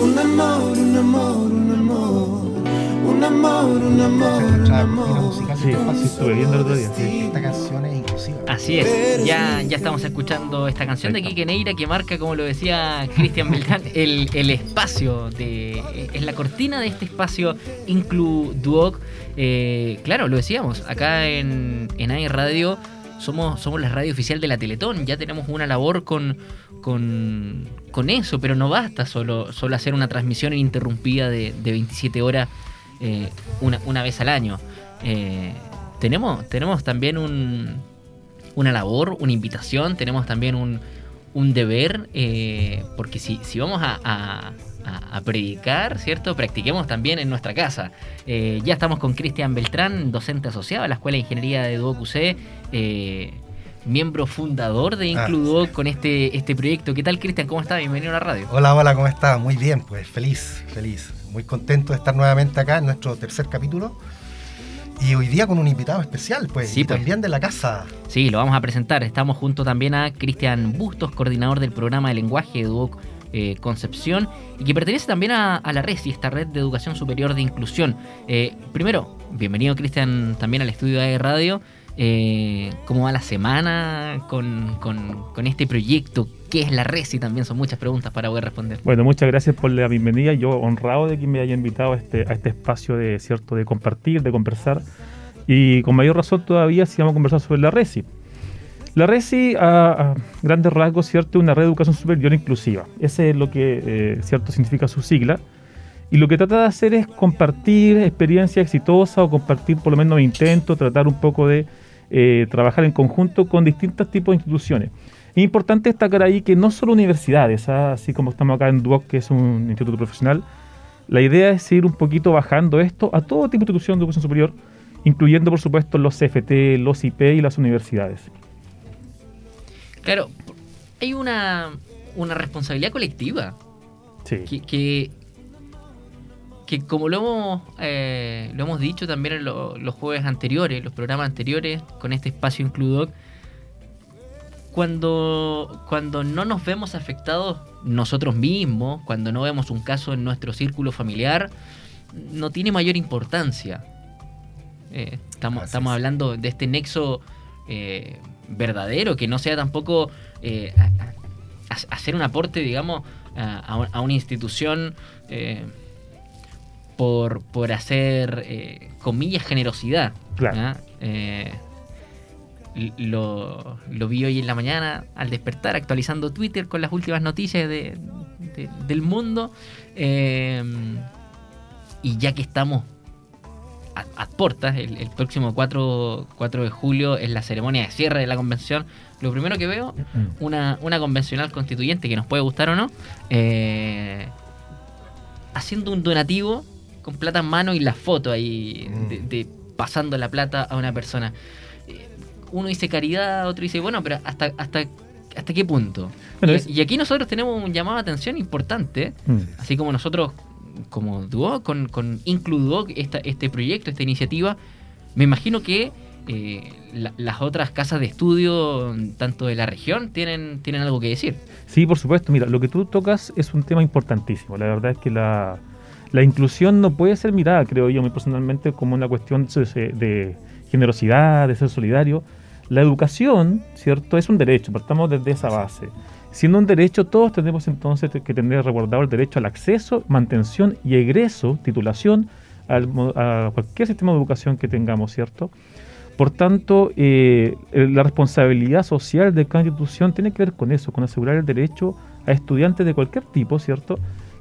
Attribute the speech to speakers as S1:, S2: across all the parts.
S1: un amor, un amor, un amor, un amor, un amor, un amor.
S2: Sí, estuve viendo el otro día. sí.
S3: Esta canción es inclusiva.
S4: Así es, ya, ya estamos escuchando esta canción de Quique Neira que marca, como lo decía Cristian Beltrán, el, el espacio, de, es la cortina de este espacio Inclu Duoc. Eh, claro, lo decíamos, acá en, en AI Radio somos, somos la radio oficial de la Teletón, ya tenemos una labor con, con, con eso, pero no basta solo, solo hacer una transmisión ininterrumpida de, de 27 horas eh, una, una vez al año. Eh, tenemos, tenemos también un, una labor, una invitación, tenemos también un, un deber, eh, porque si, si vamos a, a- predicar, ¿cierto? Practiquemos también en nuestra casa. Ya estamos con Cristian Beltrán, docente asociado a la Escuela de Ingeniería de Duoc miembro fundador de
S3: Ah,
S4: Includuoc con este, este proyecto. ¿Qué tal, Cristian? ¿Cómo estás? Bienvenido a la radio.
S3: Hola, hola, ¿cómo estás? Muy bien, pues feliz, feliz. Muy contento de estar nuevamente acá en nuestro tercer capítulo. Y hoy día con un invitado especial, pues,
S4: Sí,
S3: y
S4: pues.
S3: también de la casa.
S4: Sí, lo vamos a presentar. Estamos junto también a Cristian Bustos, coordinador del programa de lenguaje de Duoc eh, Concepción, y que pertenece también a, a la RESI, esta red de educación superior de inclusión. Eh, primero, bienvenido Cristian también al estudio de Radio. Eh, ¿Cómo va la semana con, con- con este proyecto? ¿Qué es la RESI? También son muchas preguntas para poder responder.
S2: Bueno, muchas gracias por la bienvenida. Yo honrado de que me haya invitado a este, a este espacio de cierto de compartir, de conversar. Y con mayor razón todavía si vamos a conversar sobre la RESI. La RESI, a, a grandes rasgos, cierto, una red de educación superior inclusiva. Ese es lo que eh, cierto significa su sigla. Y lo que trata de hacer es compartir experiencias exitosas o compartir por lo menos intento, tratar un poco de eh, trabajar en conjunto con distintos tipos de instituciones. Es importante destacar ahí que no solo universidades, ¿ah? así como estamos acá en DUOC, que es un instituto profesional, la idea es ir un poquito bajando esto a todo tipo de institución de educación superior, incluyendo por supuesto los CFT, los IP y las universidades.
S4: Claro, hay una, una responsabilidad colectiva
S2: Sí.
S4: que, que, que como lo hemos, eh, lo hemos dicho también en lo- los jueves anteriores, los programas anteriores, con este espacio Includoc, cuando, cuando no nos vemos afectados nosotros mismos, cuando no vemos un caso en nuestro círculo familiar, no tiene mayor importancia. Eh, estamos, estamos
S3: es.
S4: hablando de este nexo eh, verdadero, que no sea tampoco eh, a- a- hacer un aporte, digamos, a, a un- a una institución por, por hacer, eh, comillas, generosidad.
S2: Claro.
S4: Eh, lo, lo vi hoy en la mañana al despertar, actualizando Twitter con las últimas noticias de- de- del mundo. Eh, y ya que estamos a, a puertas, el, el próximo 4, 4 de julio es la ceremonia de cierre de la convención. Lo primero que veo una, una convencional constituyente que nos puede gustar o no, eh, haciendo un donativo con plata en mano y la foto ahí de,
S3: Mm.
S4: de pasando la plata a una persona. Eh, Uno dice caridad, otro dice, bueno, pero ¿hasta, hasta, hasta qué punto?
S2: Bueno,
S4: y,
S2: es-
S4: y aquí nosotros tenemos un llamado de atención importante,
S2: Mm.
S4: así como nosotros, como Duo, con, con Includuo, esta, este proyecto, esta iniciativa, me imagino que eh, la- las otras casas de estudio, tanto de la región, tienen, tienen algo que decir.
S2: Sí, por supuesto. Mira, lo que tú tocas es un tema importantísimo. La verdad es que la, la inclusión no puede ser mirada, creo yo, muy personalmente, como una cuestión de, de generosidad, de ser solidario. La educación, ¿cierto? Es un derecho, partamos desde esa base. Siendo un derecho, todos tenemos entonces que tener resguardado el derecho al acceso, mantención y egreso, titulación, al a cualquier sistema de educación que tengamos, ¿cierto? Por tanto, eh, la responsabilidad social de cada institución tiene que ver con eso, con asegurar el derecho a estudiantes de cualquier tipo, ¿cierto?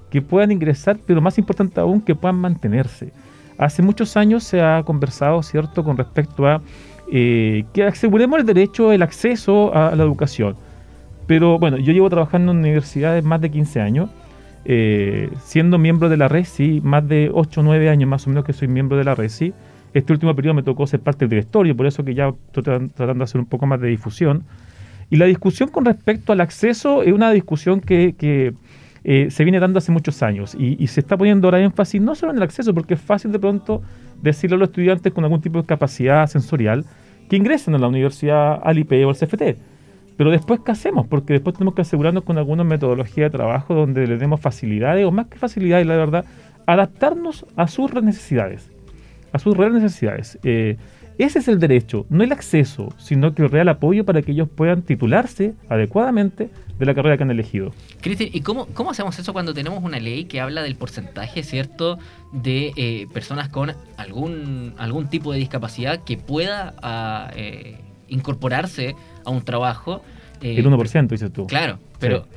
S2: Que puedan ingresar, pero más importante aún, que puedan mantenerse. Hace muchos años se ha conversado, ¿cierto?, con respecto a eh, que aseguremos el derecho, el acceso a la educación. Pero bueno, yo llevo trabajando en universidades más de 15 años, eh, siendo miembro de la RESI, más de 8 o 9 años más o menos que soy miembro de la RESI. Este último periodo me tocó ser parte del directorio, por eso que ya estoy tra- tratando de hacer un poco más de difusión. Y la discusión con respecto al acceso es una discusión que, que, eh, se viene dando hace muchos años y, y se está poniendo ahora énfasis no solo en el acceso, porque es fácil de pronto decirle a los estudiantes con algún tipo de capacidad sensorial que ingresen a la universidad al IP o al CFT. Pero después, ¿qué hacemos? Porque después tenemos que asegurarnos con alguna metodología de trabajo donde le demos facilidades, o más que facilidades, la verdad, adaptarnos a sus necesidades, a sus reales necesidades. Eh, ese es el derecho, no el acceso, sino que el real apoyo para que ellos puedan titularse adecuadamente de la carrera que han elegido.
S4: Cristian, ¿y cómo, cómo hacemos eso cuando tenemos una ley que habla del porcentaje, cierto, de eh, personas con algún, algún tipo de discapacidad que pueda ah, eh, incorporarse a un trabajo? eh,
S2: el 1%, dices tú.
S4: Claro, pero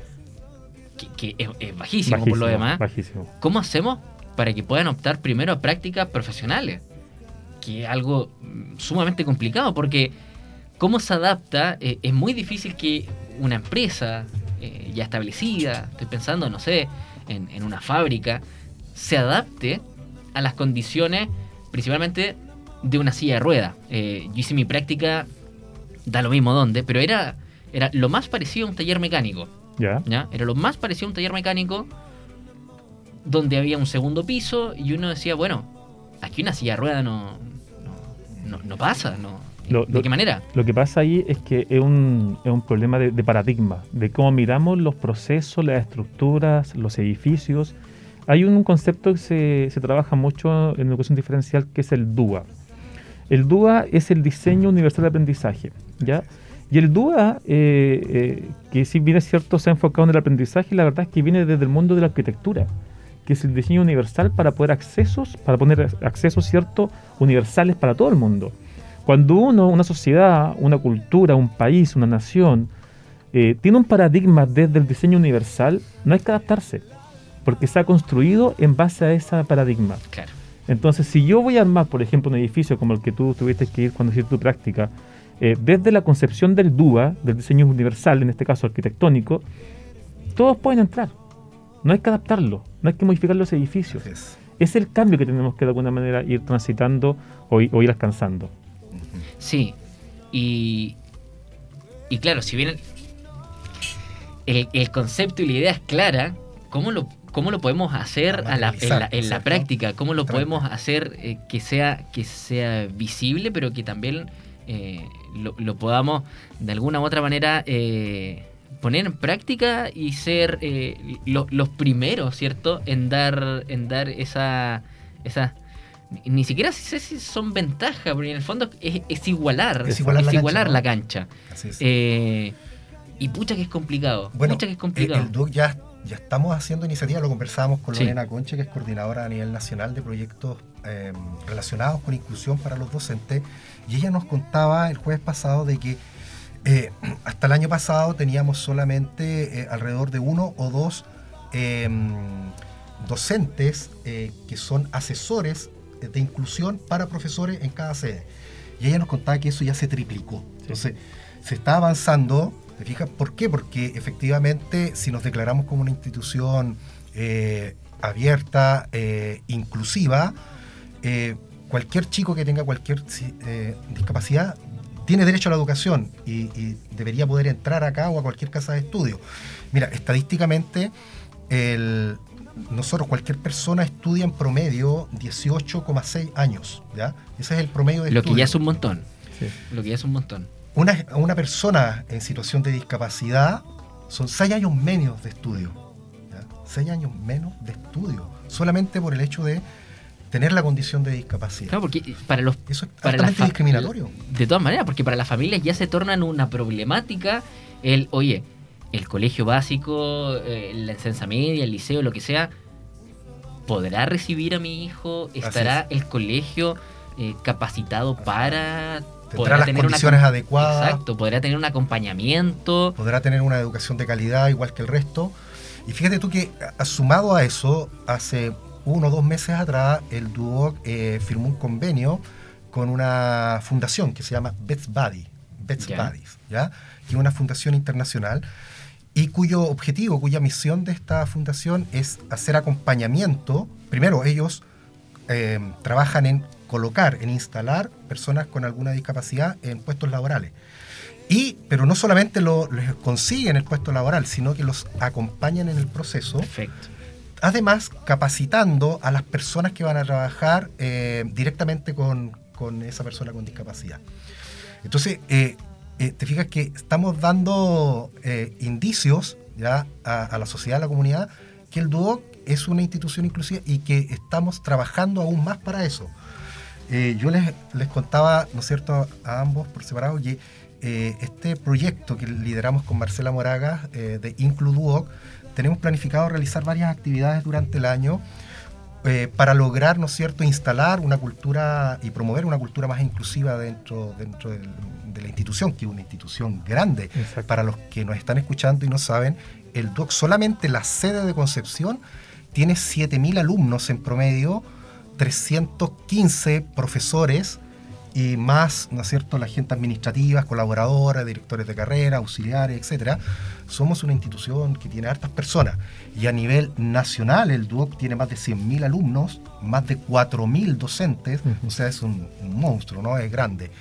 S4: que, que es, es bajísimo, por lo
S2: Bajísimo,
S4: demás.
S2: Bajísimo.
S4: ¿Cómo hacemos para que puedan optar primero a prácticas profesionales? Que es algo mm, sumamente complicado, porque cómo se adapta, Eh, es muy difícil que una empresa eh, ya establecida, estoy pensando, no sé, en, en una fábrica, se adapte a las condiciones principalmente de una silla de rueda. Eh, yo hice mi práctica, da lo mismo dónde, pero era, era lo más parecido a un taller mecánico.
S2: ¿Ya?
S4: ¿ya? Era lo más parecido a un taller mecánico donde había un segundo piso y uno decía, bueno, aquí una silla de rueda no, no, no- no pasa, no.
S2: Lo-
S4: ¿De qué manera?
S2: Lo que pasa ahí es que es un, es un problema de, de paradigma, de cómo miramos los procesos, las estructuras, los edificios. Hay un concepto que se, se trabaja mucho en educación diferencial que es el DUA. El DUA es el diseño universal de aprendizaje, ¿ya? Y el DUA, eh, eh, que si bien es cierto, se ha enfocado en el aprendizaje, la verdad es que viene desde el mundo de la arquitectura, que es el diseño universal para poder accesos, para poner accesos, ¿cierto?, universales para todo el mundo. Cuando uno, una sociedad, una cultura, un país, una nación, eh, tiene un paradigma desde el diseño universal, no hay que adaptarse, porque se ha construido en base a ese paradigma.
S4: Claro.
S2: Entonces, si yo voy a armar, por ejemplo, un edificio como el que tú tuviste que ir cuando hiciste tu práctica, eh, desde la concepción del DUA, del diseño universal, en este caso arquitectónico, todos pueden entrar. No hay que adaptarlo, no hay que modificar los edificios.
S3: Es.
S2: Es el cambio que tenemos que de alguna manera ir transitando o, o ir alcanzando.
S4: Sí. Y, y claro, si bien el, concepto y la idea es clara, ¿cómo lo, cómo lo podemos hacer a la- en, la, en la
S3: ¿cierto?
S4: práctica? ¿Cómo lo podemos hacer eh, que, sea, que sea visible, pero que también eh, lo, lo podamos de alguna u otra manera eh, poner en práctica y ser eh, lo- los primeros, ¿cierto? En dar, en dar esa... esa ni- siquiera sé si son ventajas, porque en el fondo es, es igualar,
S3: Es igualar la cancha, ¿no?
S4: la cancha.
S3: Así es.
S4: Eh, y pucha que es complicado.
S3: Bueno,
S4: pucha que es
S3: el,
S4: complicado.
S3: el DUC ya, ya estamos haciendo iniciativas, lo conversábamos con
S4: Sí.
S3: Lorena Conche, que es coordinadora a nivel nacional de proyectos eh, relacionados con inclusión para los docentes, y ella nos contaba el jueves pasado de que eh, hasta el año pasado teníamos solamente eh, alrededor de uno o dos eh, docentes eh, que son asesores de inclusión para profesores en cada sede. Y ella nos contaba que eso ya se triplicó. Entonces, se está avanzando, ¿te fijas? ¿Por qué? Porque efectivamente, si nos declaramos como una institución abierta, inclusiva, cualquier chico que tenga cualquier eh, discapacidad tiene derecho a la educación y, y debería poder entrar acá o a cualquier casa de estudio. Mira, estadísticamente, el- nosotros, cualquier persona estudia en promedio 18,6 años, ¿ya? Ese es el promedio de
S4: Lo que ya es un montón.
S2: Sí.
S4: Lo que ya es un montón.
S3: Una, una persona en situación de discapacidad son 6 años menos de estudio. 6 años menos de estudio. Solamente por el hecho de tener la condición de discapacidad.
S4: Claro, porque para los.
S3: Eso es
S4: Para la
S3: discriminatorio.
S4: De todas maneras, porque para las familias ya se tornan una problemática el, oye, el colegio básico, eh, la enseñanza media, el liceo, lo que sea, ¿podrá recibir a mi hijo? ¿Estará el colegio eh, capacitado para...
S3: Tendrá las condiciones adecuadas.
S4: Exacto, podrá tener un acompañamiento.
S3: podrá tener una educación de calidad igual que el resto. Y fíjate tú que sumado a eso, hace uno o dos meses atrás, el Duoc eh, firmó un convenio con una fundación que se llama Bets Buddy,
S4: Ya.
S3: Buddies, ¿ya? que es una fundación internacional y cuyo objetivo, cuya misión de esta fundación es hacer acompañamiento. Primero, ellos eh, trabajan en colocar, en instalar personas con alguna discapacidad en puestos laborales. Y, pero no solamente lo, les consiguen el puesto laboral, sino que los acompañan en el proceso.
S4: Perfecto.
S3: Además, capacitando a las personas que van a trabajar eh, directamente con, esa persona con discapacidad. Entonces, eh, eh, te fijas que estamos dando indicios ya a, la sociedad, a la comunidad, que el DUOC es una institución inclusiva y que estamos trabajando aún más para eso. Yo les, les contaba, ¿no es cierto?, a ambos por separado que eh, este proyecto que lideramos con Marcela Moraga eh, de IncluDuoc, tenemos planificado realizar varias actividades durante el año eh, para lograr, ¿no es cierto?, instalar una cultura y promover una cultura más inclusiva dentro, dentro del- de la institución, que es una institución grande.
S2: Exacto.
S3: Para los que nos están escuchando y no saben, el DUOC, solamente la sede de Concepción, tiene 7.000 alumnos en promedio, 315 profesores y más, ¿no es cierto?, la gente administrativa, colaboradora, directores de carrera, auxiliares, etcétera. Somos una institución que tiene hartas personas. Y a nivel nacional, el DUOC tiene más de 100.000 alumnos, más de 4.000 docentes, o sea, es un, un monstruo, ¿no? Es grande.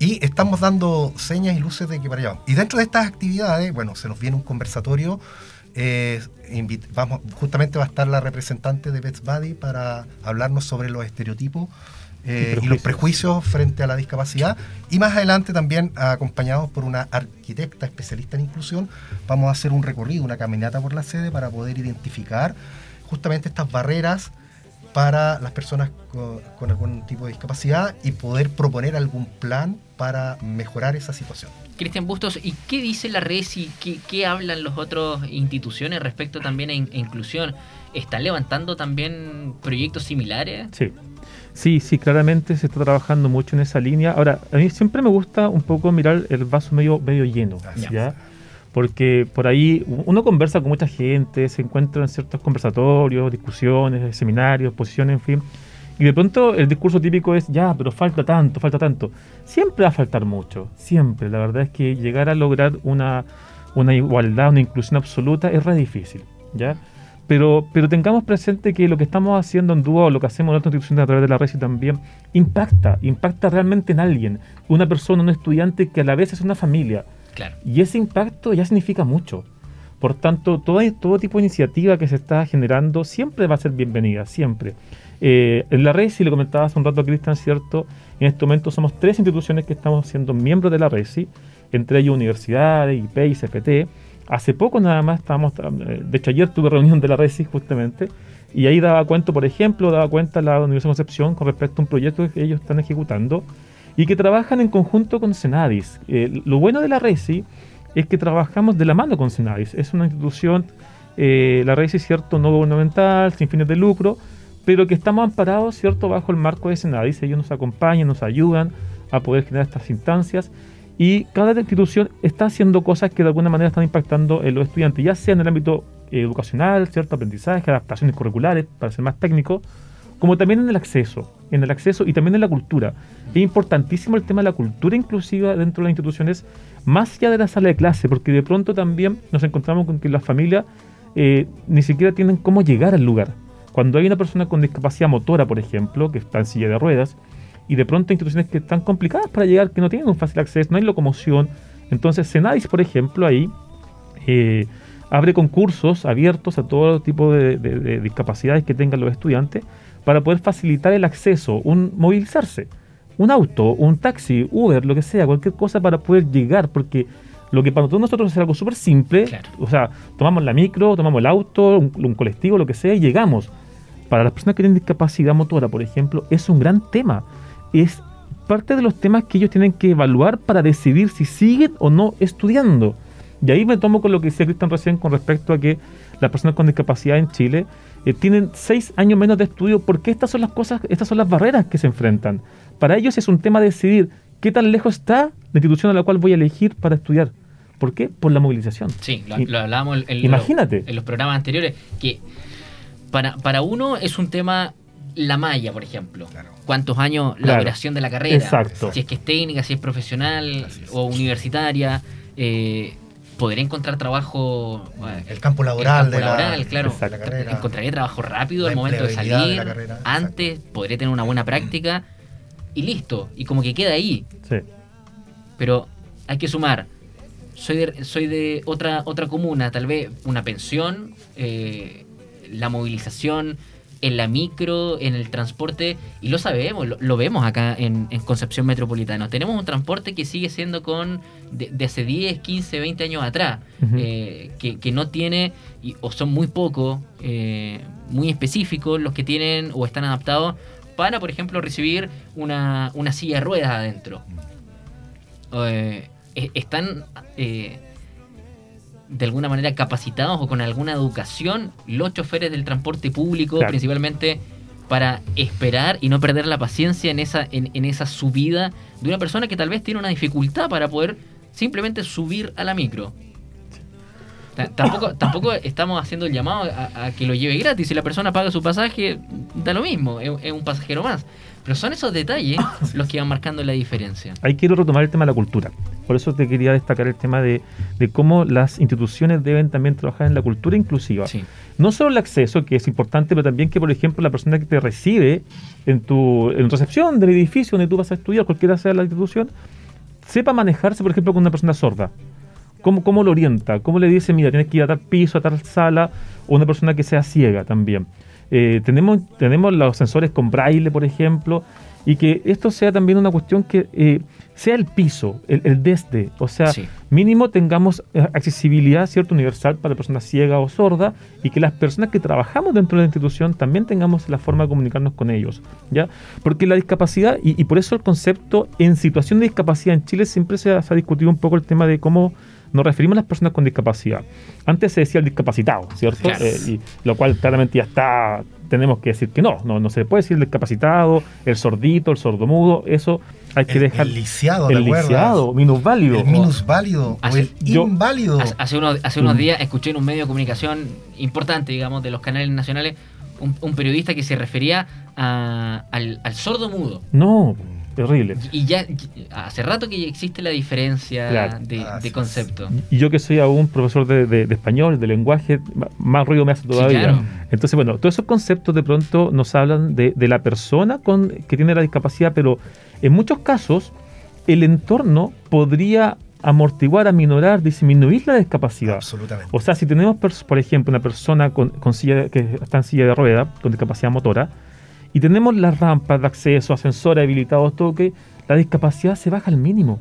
S3: Y estamos dando señas y luces de que para allá. Y dentro de estas actividades, bueno, se nos viene un conversatorio. Eh, vamos, justamente va a estar la representante de Best Buddy para hablarnos sobre los estereotipos eh, y, los prejuicios frente a la discapacidad. Y más adelante también, acompañados por una arquitecta especialista en inclusión, vamos a hacer un recorrido, una caminata por la sede para poder identificar justamente estas barreras para las personas con, con algún tipo de discapacidad y poder proponer algún plan para mejorar esa situación.
S4: Cristian Bustos, ¿y qué dice la RESI? ¿Qué, qué hablan las otras instituciones respecto también a, in- a inclusión? ¿Están levantando también proyectos similares?
S2: Sí. Sí, sí, claramente se está trabajando mucho en esa línea. Ahora, a mí siempre me gusta un poco mirar el vaso medio, medio lleno, ¿ya? Porque por ahí uno conversa con mucha gente, se encuentra en ciertos conversatorios, discusiones, seminarios, posiciones, en fin. Y de pronto el discurso típico es, ya, pero falta tanto, falta tanto. Siempre va a faltar mucho, siempre. La verdad es que llegar a lograr una, una igualdad, una inclusión absoluta es re difícil, ¿ya? Pero, pero tengamos presente que lo que estamos haciendo en Dúo, lo que hacemos en otras instituciones a través de la RESI también, impacta, impacta realmente en alguien, una persona, un estudiante que a la vez es una familia.
S4: Claro.
S2: Y ese impacto ya significa mucho. Por tanto, todo, todo tipo de iniciativa que se está generando siempre va a ser bienvenida, siempre. Eh, en la RESI, le comentaba hace un rato a Cristian, ¿cierto? En este momento somos tres instituciones que estamos siendo miembros de la RESI, entre ellos universidades, IP y CFT. Hace poco nada más estábamos, eh, de hecho ayer tuve reunión de la RESI justamente, y ahí daba cuenta, por ejemplo, daba cuenta la Universidad de Concepción con respecto a un proyecto que ellos están ejecutando y que trabajan en conjunto con Senadis. Eh, lo bueno de la RESI es que trabajamos de la mano con Senadis. Es una institución, eh, la RESI, cierto, no gubernamental, sin fines de lucro, pero que estamos amparados, cierto, bajo el marco de Senadis. Ellos nos acompañan, nos ayudan a poder generar estas instancias. Y cada institución está haciendo cosas que de alguna manera están impactando en los estudiantes, ya sea en el ámbito eh, educacional, cierto aprendizaje, adaptaciones curriculares, para ser más técnico, como también en el acceso, en el acceso y también en la cultura. Es importantísimo el tema de la cultura inclusiva dentro de las instituciones, más allá de la sala de clase, porque de pronto también nos encontramos con que las familias eh, ni siquiera tienen cómo llegar al lugar. Cuando hay una persona con discapacidad motora, por ejemplo, que está en silla de ruedas, y de pronto hay instituciones que están complicadas para llegar, que no tienen un fácil acceso, no hay locomoción. Entonces, Senadis, por ejemplo, ahí eh, abre concursos abiertos a todo tipo de, de- de discapacidades que tengan los estudiantes para poder facilitar el acceso, un movilizarse, un auto, un taxi, Uber, lo que sea, cualquier cosa para poder llegar, porque lo que para todos nosotros es algo súper simple,
S4: Claro.
S2: o sea, tomamos la micro, tomamos el auto, un, un colectivo, lo que sea, y llegamos. Para las personas que tienen discapacidad motora, por ejemplo, es un gran tema. Es parte de los temas que ellos tienen que evaluar para decidir si siguen o no estudiando. Y ahí me tomo con lo que decía Cristian recién con respecto a que las personas con discapacidad en Chile eh, tienen seis años menos de estudio porque estas son las cosas, estas son las barreras que se enfrentan. Para ellos es un tema de decidir qué tan lejos está la institución a la cual voy a elegir para estudiar. ¿Por qué? Por la movilización.
S4: Sí, lo,
S2: Y-
S4: lo hablábamos en,
S2: Imagínate.
S4: los- en los programas anteriores, que para, para uno es un tema la malla, por ejemplo.
S3: Claro.
S4: ¿Cuántos años la
S2: Claro.
S4: duración de la carrera?
S2: Exacto.
S4: Si es que es técnica, si es profesional
S3: es.
S4: o universitaria. Eh, ¿Podré encontrar trabajo? eh,
S3: El campo
S4: el
S3: laboral
S4: campo
S3: de la,
S4: laboral, claro.
S3: de la carrera.
S4: ¿Encontraré trabajo rápido al momento de salir?
S3: carrera, exacto.
S4: antes, podré tener una buena práctica y listo. Y como que queda ahí.
S2: Sí.
S4: Pero hay que sumar. Soy de, soy de otra, otra comuna, tal vez una pensión, eh, la movilización, en la micro, en el transporte, y lo sabemos, lo, lo vemos acá en, en Concepción Metropolitana. Tenemos un transporte que sigue siendo con de, de hace 10, 15, 20 años atrás, eh, que, que no tiene, y- o son muy pocos, eh, muy específicos los que tienen o están adaptados para, por ejemplo, recibir una, una silla de ruedas adentro. Eh, e- están eh, de alguna manera capacitados o con alguna educación los choferes del transporte público,
S2: Claro.
S4: principalmente para esperar y no perder la paciencia en esa, en, en esa subida de una persona que tal vez tiene una dificultad para poder simplemente subir a la micro. Ta- Tampoco, tampoco estamos haciendo el llamado a, a que lo lleve gratis. Si la persona paga su pasaje, da lo mismo, es, es un pasajero más. Pero son esos detalles los que van marcando la diferencia.
S2: Ahí quiero retomar el tema de la cultura. Por eso te quería destacar el tema de, de cómo las instituciones deben también trabajar en la cultura inclusiva.
S4: Sí.
S2: No solo el acceso, que es importante, pero también que, por ejemplo, la persona que te recibe en tu en recepción del edificio donde tú vas a estudiar, cualquiera sea la institución, sepa manejarse, por ejemplo, con una persona sorda. ¿Cómo, ¿Cómo lo orienta? ¿Cómo le dice, mira, tienes que ir a tal piso, a tal sala? O una persona que sea ciega también. Eh, tenemos, tenemos los sensores con braille, por ejemplo, y que esto sea también una cuestión que eh, sea el piso, el, el desde. O sea,
S4: Sí.
S2: mínimo tengamos eh, accesibilidad cierto universal para personas ciegas o sordas y que las personas que trabajamos dentro de la institución también tengamos la forma de comunicarnos con ellos ya porque la discapacidad y, y por eso el concepto en situación de discapacidad en Chile siempre se ha, se ha discutido un poco el tema de cómo nos referimos a las personas con discapacidad antes se decía el discapacitado cierto
S4: Claro.
S2: Eh, y lo cual claramente ya está tenemos que decir que no, no, no se puede decir el discapacitado, el sordito, el sordomudo, eso hay que
S3: El,
S2: dejar
S3: el lisiado, ¿te
S2: el lisiado, minusválido.
S3: El minusválido o el
S2: yo-
S3: inválido.
S4: Hace- unos, hace unos
S2: Mm.
S4: días escuché en un medio de comunicación importante, digamos, de los canales nacionales, un, un periodista que se refería a- al, al sordo mudo.
S2: No, terrible.
S4: Y ya hace rato que ya existe la diferencia
S2: Claro.
S4: de, concepto.
S2: Y yo que soy aún profesor de, de- de español, de lenguaje, más ruido me hace todavía.
S4: claro.
S2: Entonces, bueno, todos esos conceptos de pronto nos hablan de, de la persona con, que tiene la discapacidad, pero en muchos casos el entorno podría amortiguar, aminorar, disminuir la discapacidad.
S3: Absolutamente.
S2: O sea, si tenemos, por ejemplo, una persona con, con silla, que está en silla de rueda, con discapacidad motora, y tenemos las rampas de acceso, ascensores habilitados, todo que la discapacidad se baja al mínimo.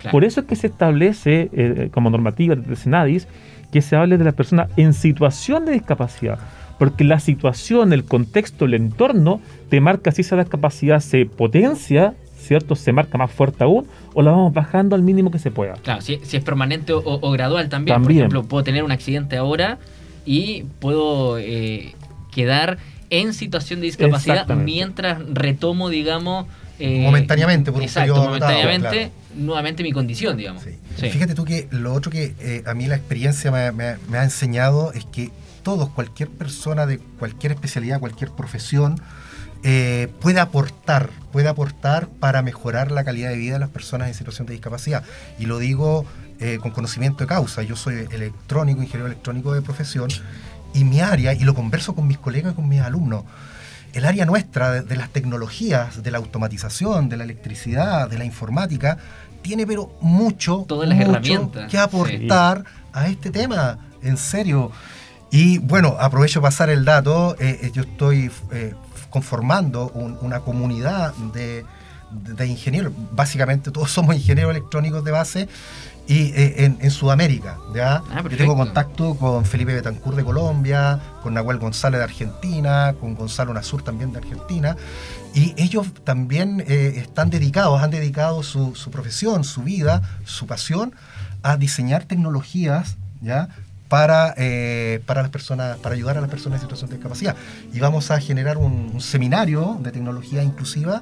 S4: Claro.
S2: Por eso es que se establece eh, como normativa de Senadis que se hable de las personas en situación de discapacidad. Porque la situación, el contexto, el entorno te marca si esa discapacidad se potencia, ¿cierto? Se marca más fuerte aún, o la vamos bajando al mínimo que se pueda.
S4: Claro, si, si es permanente o, o gradual también. Por ejemplo, puedo tener un accidente ahora y puedo eh, quedar en situación de discapacidad mientras retomo, digamos... eh,
S3: Momentáneamente, por un
S4: exacto,
S3: periodo
S4: momentáneamente, nuevamente mi condición, digamos.
S3: Sí.
S4: Sí.
S3: Fíjate tú que lo otro que eh, a mí la experiencia me, me- me ha enseñado es que todos, cualquier persona de cualquier especialidad, cualquier profesión, eh, puede aportar, puede aportar para mejorar la calidad de vida de las personas en situación de discapacidad. Y lo digo eh, con conocimiento de causa. Yo soy electrónico, ingeniero electrónico de profesión, y mi área, y lo converso con mis colegas y con mis alumnos, el área nuestra de, de las tecnologías, de la automatización, de la electricidad, de la informática, tiene pero mucho,
S4: Todas las
S3: mucho
S4: herramientas,
S3: que aportar a este tema, en serio. Y bueno, aprovecho para pasar el dato, eh, eh, yo estoy eh, conformando un- una comunidad de, de- de ingenieros, básicamente todos somos ingenieros electrónicos de base, y eh, en, en Sudamérica, ¿ya?
S4: Ah,
S3: Yo tengo contacto con Felipe Betancourt de Colombia, con Nahuel González de Argentina, con Gonzalo Nasur también de Argentina, y ellos también eh, están dedicados, han dedicado su, su profesión, su vida, su pasión a diseñar tecnologías, ¿ya? Para, eh, para las personas, para ayudar a las personas en situación de discapacidad. Y vamos a generar un, un seminario de tecnología inclusiva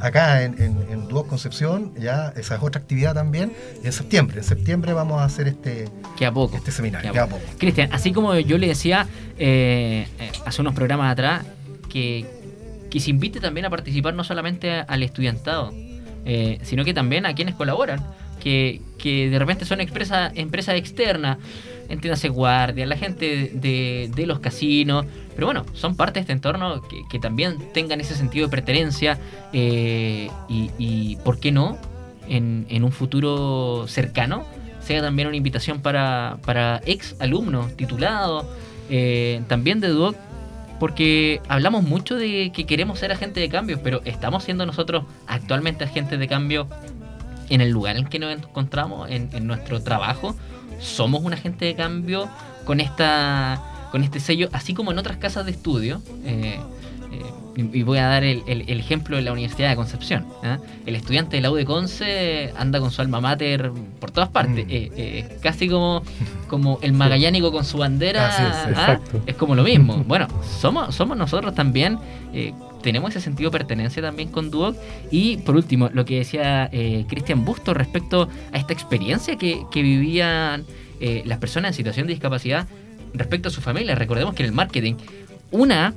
S3: acá en, en, en Duoc Concepción, ya esa es otra actividad también, en septiembre. En septiembre vamos a hacer este,
S4: Que a poco.
S3: este seminario.
S4: Que a
S3: poco.
S4: Cristian, así como yo le decía eh, eh, hace unos programas atrás, que, que se invite también a participar no solamente al estudiantado, eh, sino que también a quienes colaboran, que, que de repente son empresas externas, entiéndase guardia, la gente de, de los casinos, pero bueno, son parte de este entorno que, que también tengan ese sentido de pertenencia eh, y, y, ¿por qué no? En, en un futuro cercano sea también una invitación para, para ex alumnos titulados, eh, también de Duoc, porque hablamos mucho de que queremos ser agentes de cambio, pero ¿estamos siendo nosotros actualmente agentes de cambio en el lugar en que nos encontramos, en, en nuestro trabajo? ¿Somos un agente de cambio con esta con este sello, así como en otras casas de estudio? Eh, eh, y voy a dar el, el- el ejemplo de la Universidad de Concepción. ¿ah? El estudiante de la U de Conce anda con su alma mater por todas partes.
S3: Mm.
S4: Eh, eh, casi como, como el magallánico con su bandera.
S3: Así es,
S4: ¿ah?
S2: exacto.
S4: Es como lo mismo. Bueno, somos, somos nosotros también. Tenemos ese sentido de pertenencia también con Duoc. Y por último, lo que decía eh, Cristian Busto respecto a esta experiencia que, vivían eh, las personas en situación de discapacidad respecto a su familia. Recordemos que en el marketing, una,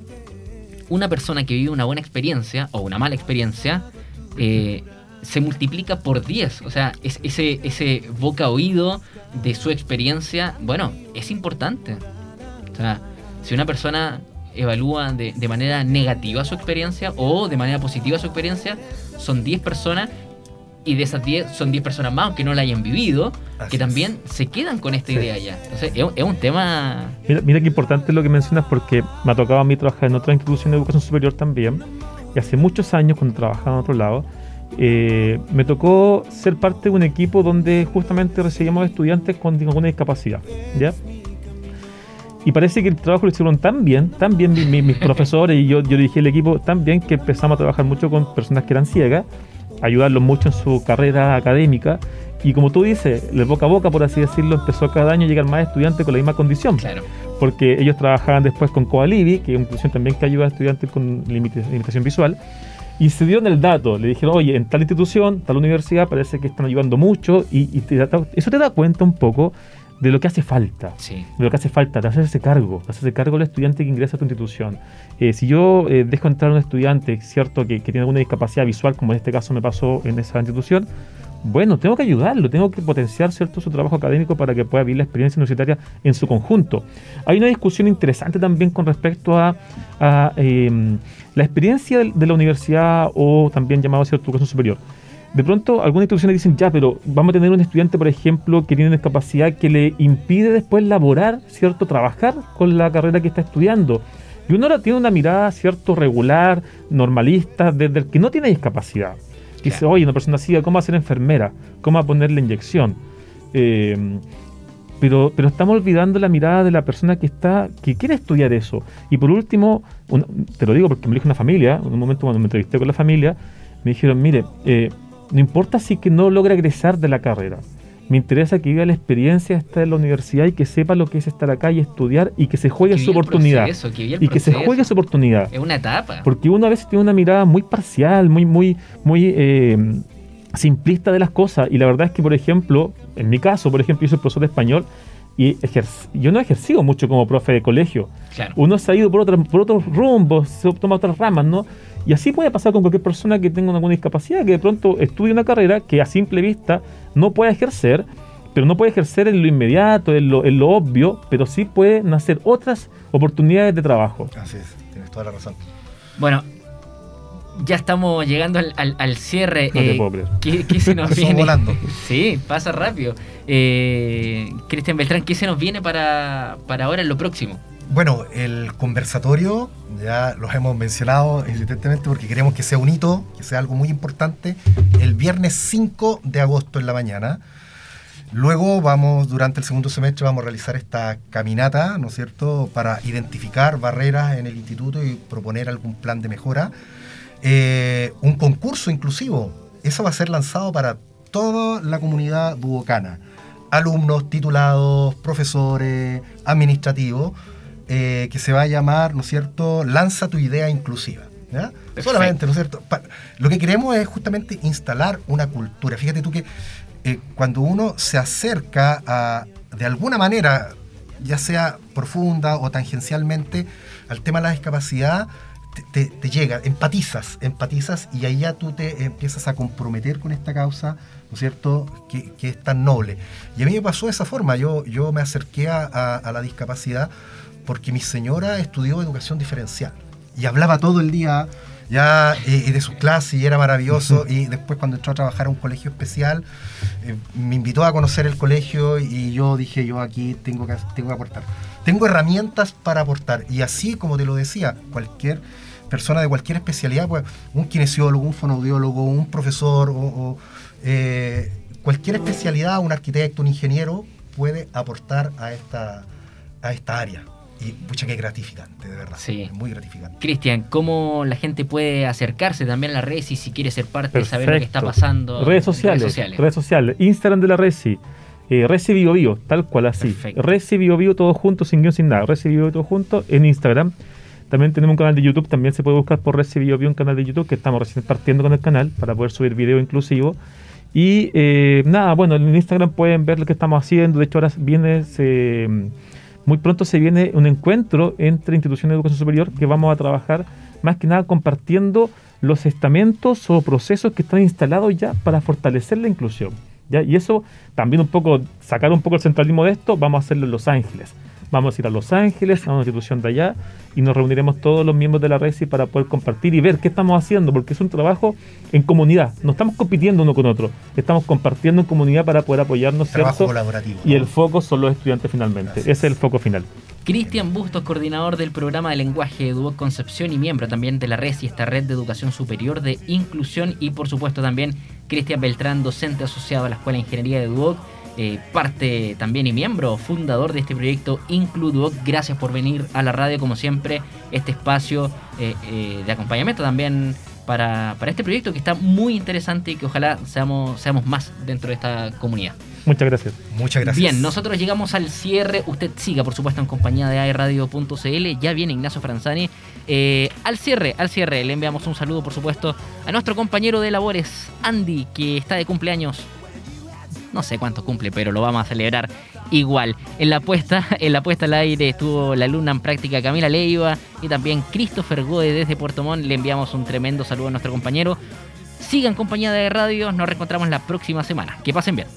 S4: una persona que vive una buena experiencia o una mala experiencia eh, se multiplica por 10. O sea, es, ese, ese boca oído de su experiencia, bueno, es importante. O sea, si una persona evalúa de, de manera negativa su experiencia o de manera positiva su experiencia, son 10 personas y de esas 10 son 10 personas más, aunque no la hayan vivido,
S3: Así
S4: que
S3: es.
S4: también se quedan con esta
S2: Sí.
S4: idea ya. Entonces, es, un- es un tema...
S2: Mira, mira qué importante lo que mencionas porque me ha tocado a mí trabajar en otra institución de educación superior también. Y hace muchos años, cuando trabajaba en otro lado, eh, me tocó ser parte de un equipo donde justamente recibíamos estudiantes con alguna discapacidad. ¿ya? Y parece que el trabajo lo hicieron tan bien, tan bien mi- mi- mis profesores y yo, yo dirigí el equipo tan bien que empezamos a trabajar mucho con personas que eran ciegas, ayudarlos mucho en su carrera académica. Y como tú dices, el boca a boca, por así decirlo, empezó cada año a llegar más estudiantes con la misma condición
S4: Claro.
S2: porque ellos trabajaban después con Coalivi, que es una institución también que ayuda a estudiantes con limita- limitación visual, y se dieron el dato, le dijeron, oye, en tal institución, tal universidad, parece que están ayudando mucho, y, y te da- eso te da cuenta un poco de lo que hace falta,
S4: Sí.
S2: de lo que hace falta, de hacerse cargo, de hacerse cargo del estudiante que ingresa a tu institución. Eh, si yo eh, dejo entrar a un estudiante, cierto, que, que tiene alguna discapacidad visual, como en este caso me pasó en esa institución, bueno, tengo que ayudarlo, tengo que potenciar cierto su trabajo académico para que pueda vivir la experiencia universitaria en su conjunto. Hay una discusión interesante también con respecto a, a, eh, la experiencia de, de la universidad o también llamado cierto educación superior. De pronto, algunas instituciones dicen, ya, pero vamos a tener un estudiante, por ejemplo, que tiene una discapacidad que le impide después laborar, ¿cierto? Trabajar con la carrera que está estudiando. Y uno ahora tiene una mirada, ¿cierto? Regular, normalista, desde el que no tiene discapacidad. Dice,
S4: Claro.
S2: oye, una persona así, ¿cómo va a ser enfermera? ¿Cómo va a ponerle inyección? Eh, pero, pero estamos olvidando la mirada de la persona que está que quiere estudiar eso. Y por último, un- te lo digo porque me lo dijo una familia, en un momento cuando me entrevisté con la familia, me dijeron, mire, eh, no importa si que no logra egresar de la carrera, me interesa que viva la experiencia de estar en la universidad y que sepa lo que es estar acá y estudiar y que se juegue
S4: Que
S2: su oportunidad.
S4: proceso, que
S2: y que se juegue su oportunidad.
S4: Es una etapa.
S2: Porque uno a veces tiene una mirada muy parcial, muy, muy, muy eh, simplista de las cosas. Y la verdad es que, por ejemplo, en mi caso, por ejemplo, yo soy profesor de español y yo no he ejercido mucho como profe de colegio.
S4: Claro.
S2: Uno se ha ido por, otras por otros rumbos, se toma otras ramas, ¿no? Y así puede pasar con cualquier persona que tenga alguna discapacidad, que de pronto estudie una carrera que a simple vista no puede ejercer, pero no puede ejercer en lo inmediato, en lo, en lo obvio, pero sí puede nacer otras oportunidades de trabajo.
S3: Así es, tienes toda la razón.
S4: Bueno, ya estamos llegando al, al- al cierre.
S2: No te
S4: Eh,
S2: puedo creer.
S4: ¿qué, qué se nos viene?
S3: volando.
S4: Sí, pasa rápido. Eh, Cristian Beltrán, ¿qué se nos viene para, para ahora en lo próximo?
S3: Bueno, el conversatorio ya los hemos mencionado insistentemente porque queremos que sea un hito, que sea algo muy importante, el viernes 5 de agosto en la mañana. Luego vamos, durante el segundo semestre, vamos a realizar esta caminata, ¿no es cierto?, para identificar barreras en el instituto y proponer algún plan de mejora. Eh, un concurso inclusivo, eso va a ser lanzado para toda la comunidad duocana. Alumnos, titulados, profesores, administrativos, eh, que se va a llamar, ¿no es cierto?, Lanza tu idea inclusiva. ¿ya? Solamente, ¿no es cierto? Pa- lo que queremos es justamente instalar una cultura. Fíjate tú que eh, cuando uno se acerca a, de alguna manera, ya sea profunda o tangencialmente, al tema de la discapacidad, te, te- te llega, empatizas, empatizas y ahí ya tú te empiezas a comprometer con esta causa, ¿no es cierto?, que, que es tan noble. Y a mí me pasó de esa forma, yo, yo me acerqué a, a- a la discapacidad porque mi señora estudió educación diferencial y hablaba todo el día ya y de sus clases y era maravilloso y después cuando entró a trabajar a un colegio especial eh, me invitó a conocer el colegio y yo dije yo aquí tengo que, tengo que aportar tengo herramientas para aportar. Y así, como te lo decía, cualquier persona de cualquier especialidad, pues, un kinesiólogo, un fonoaudiólogo, un profesor, o, eh, cualquier especialidad, un arquitecto, un ingeniero, puede aportar a esta, a esta área. Y pucha que gratificante, de verdad.
S4: Sí.
S3: Muy gratificante.
S4: Cristian, ¿cómo la gente puede acercarse también a la Resi si quiere ser parte de saber lo que está
S2: Perfecto.
S4: pasando?
S2: Redes
S4: en
S2: sociales, redes sociales. Instagram de la Resi. Eh, Resi Bio Bio, tal cual así.
S4: Perfecto.
S2: Resi Bio Bio todo junto, sin guion, sin nada. Resi Bio Bio todo junto en Instagram. También tenemos un canal de YouTube, también se puede buscar por Resi Bio Bio, un canal de YouTube que estamos recién partiendo con el canal para poder subir video inclusivo. Y eh, nada, bueno, en Instagram pueden ver lo que estamos haciendo. De hecho, ahora viene, se, muy pronto se viene un encuentro entre instituciones de educación superior que vamos a trabajar más que nada compartiendo los estamentos o procesos que están instalados ya para fortalecer la inclusión. Y eso también un poco, sacar un poco el centralismo de esto, vamos a hacerlo en Los Ángeles. Vamos a ir a Los Ángeles, a una institución de allá, y nos reuniremos todos los miembros de la RESI para poder compartir y ver qué estamos haciendo, porque es un trabajo en comunidad. No estamos compitiendo uno con otro, estamos compartiendo en comunidad para poder apoyarnos,
S3: Trabajo
S2: ¿cierto?
S3: colaborativo.
S2: Y el foco son los estudiantes finalmente.
S3: Gracias.
S2: Ese es el foco final.
S4: Cristian Bustos, coordinador del programa de lenguaje de Duoc Concepción y miembro también de la RES y esta red de educación superior de inclusión y por supuesto también Cristian Beltrán, docente asociado a la Escuela de Ingeniería de Duoc, eh, parte también y miembro fundador de este proyecto Inclu Duoc. Gracias por venir a la radio como siempre, este espacio eh, eh, de acompañamiento también para, para este proyecto que está muy interesante y que ojalá seamos, seamos más dentro de esta comunidad.
S2: Muchas gracias.
S3: Muchas gracias.
S4: Bien, nosotros llegamos al cierre. Usted siga, por supuesto, en compañía de aerradio.cl. Ya viene Ignacio Franzani. Eh, al cierre, al cierre, le enviamos un saludo, por supuesto, a nuestro compañero de labores, Andy, que está de cumpleaños no sé cuánto cumple, pero lo vamos a celebrar igual. En la apuesta, en la puesta al aire estuvo la alumna en práctica Camila Leiva y también Christopher Gode desde Puerto Montt. Le enviamos un tremendo saludo a nuestro compañero. Sigan compañía de radio, nos reencontramos la próxima semana. Que pasen bien.